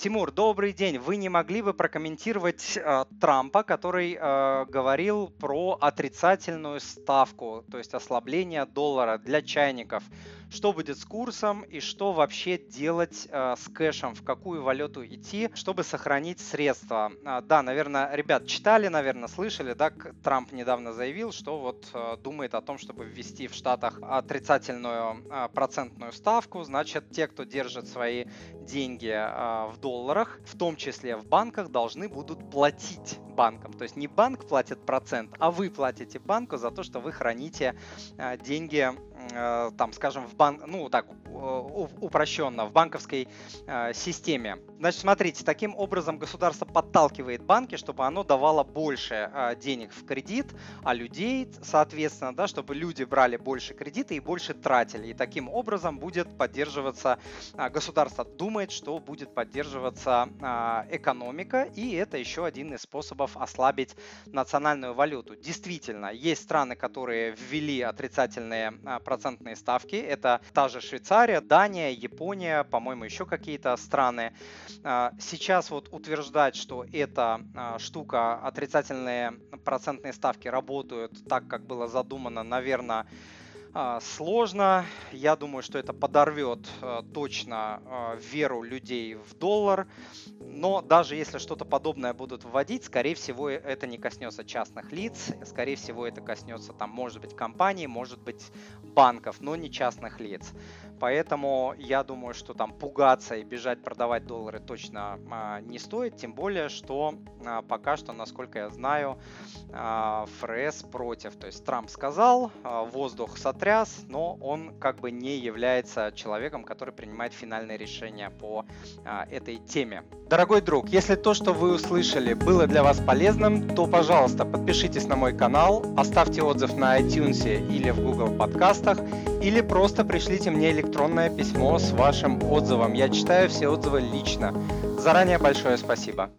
Тимур, добрый день. Вы не могли бы прокомментировать э, Трампа, который э, говорил про отрицательную ставку, то есть ослабление доллара для чайников? Что будет с курсом и что вообще делать э, с кэшем, в какую валюту идти, чтобы сохранить средства? Э, да, наверное, ребят, читали, наверное, слышали, да, Трамп недавно заявил, что вот э, думает о том, чтобы ввести в Штатах отрицательную э, процентную ставку. Значит, те, кто держит свои деньги э, в долларах, в том числе в банках, должны будут платить банкам. То есть не банк платит процент, а вы платите банку за то, что вы храните э, деньги там, скажем, в банк, ну так упрощенно, в банковской э, системе. Значит, смотрите, таким образом государство подталкивает банки, чтобы оно давало больше э, денег в кредит, а людей, соответственно, да, чтобы люди брали больше кредита и больше тратили. И таким образом будет поддерживаться э, государство думает, что будет поддерживаться э, экономика, и это еще один из способов ослабить национальную валюту. Действительно, есть страны, которые ввели отрицательные э, процентные ставки. Это та же Швейцария, Дания, Япония, по-моему, еще какие-то страны. А, сейчас вот утверждать, что эта а, штука, отрицательные процентные ставки работают так, как было задумано, наверное, сложно. Я думаю, что это подорвет а, точно а, веру людей в доллар. Но даже если что-то подобное будут вводить, скорее всего, это не коснется частных лиц. Скорее всего, это коснется, там, может быть, компаний, может быть, банков, но не частных лиц. Поэтому я думаю, что там пугаться и бежать продавать доллары точно а, не стоит, тем более, что а, пока что, насколько я знаю, а, ФРС против. То есть Трамп сказал, воздух сотряс, но он как бы не является человеком, который принимает финальное решение по этой теме. Дорогой друг, если то, что вы услышали, было для вас полезным, то, пожалуйста, подпишитесь на мой канал, оставьте отзыв на iTunes или в Google подкастах, или просто пришлите мне электронное письмо с вашим отзывом. Я читаю все отзывы лично. Заранее большое спасибо.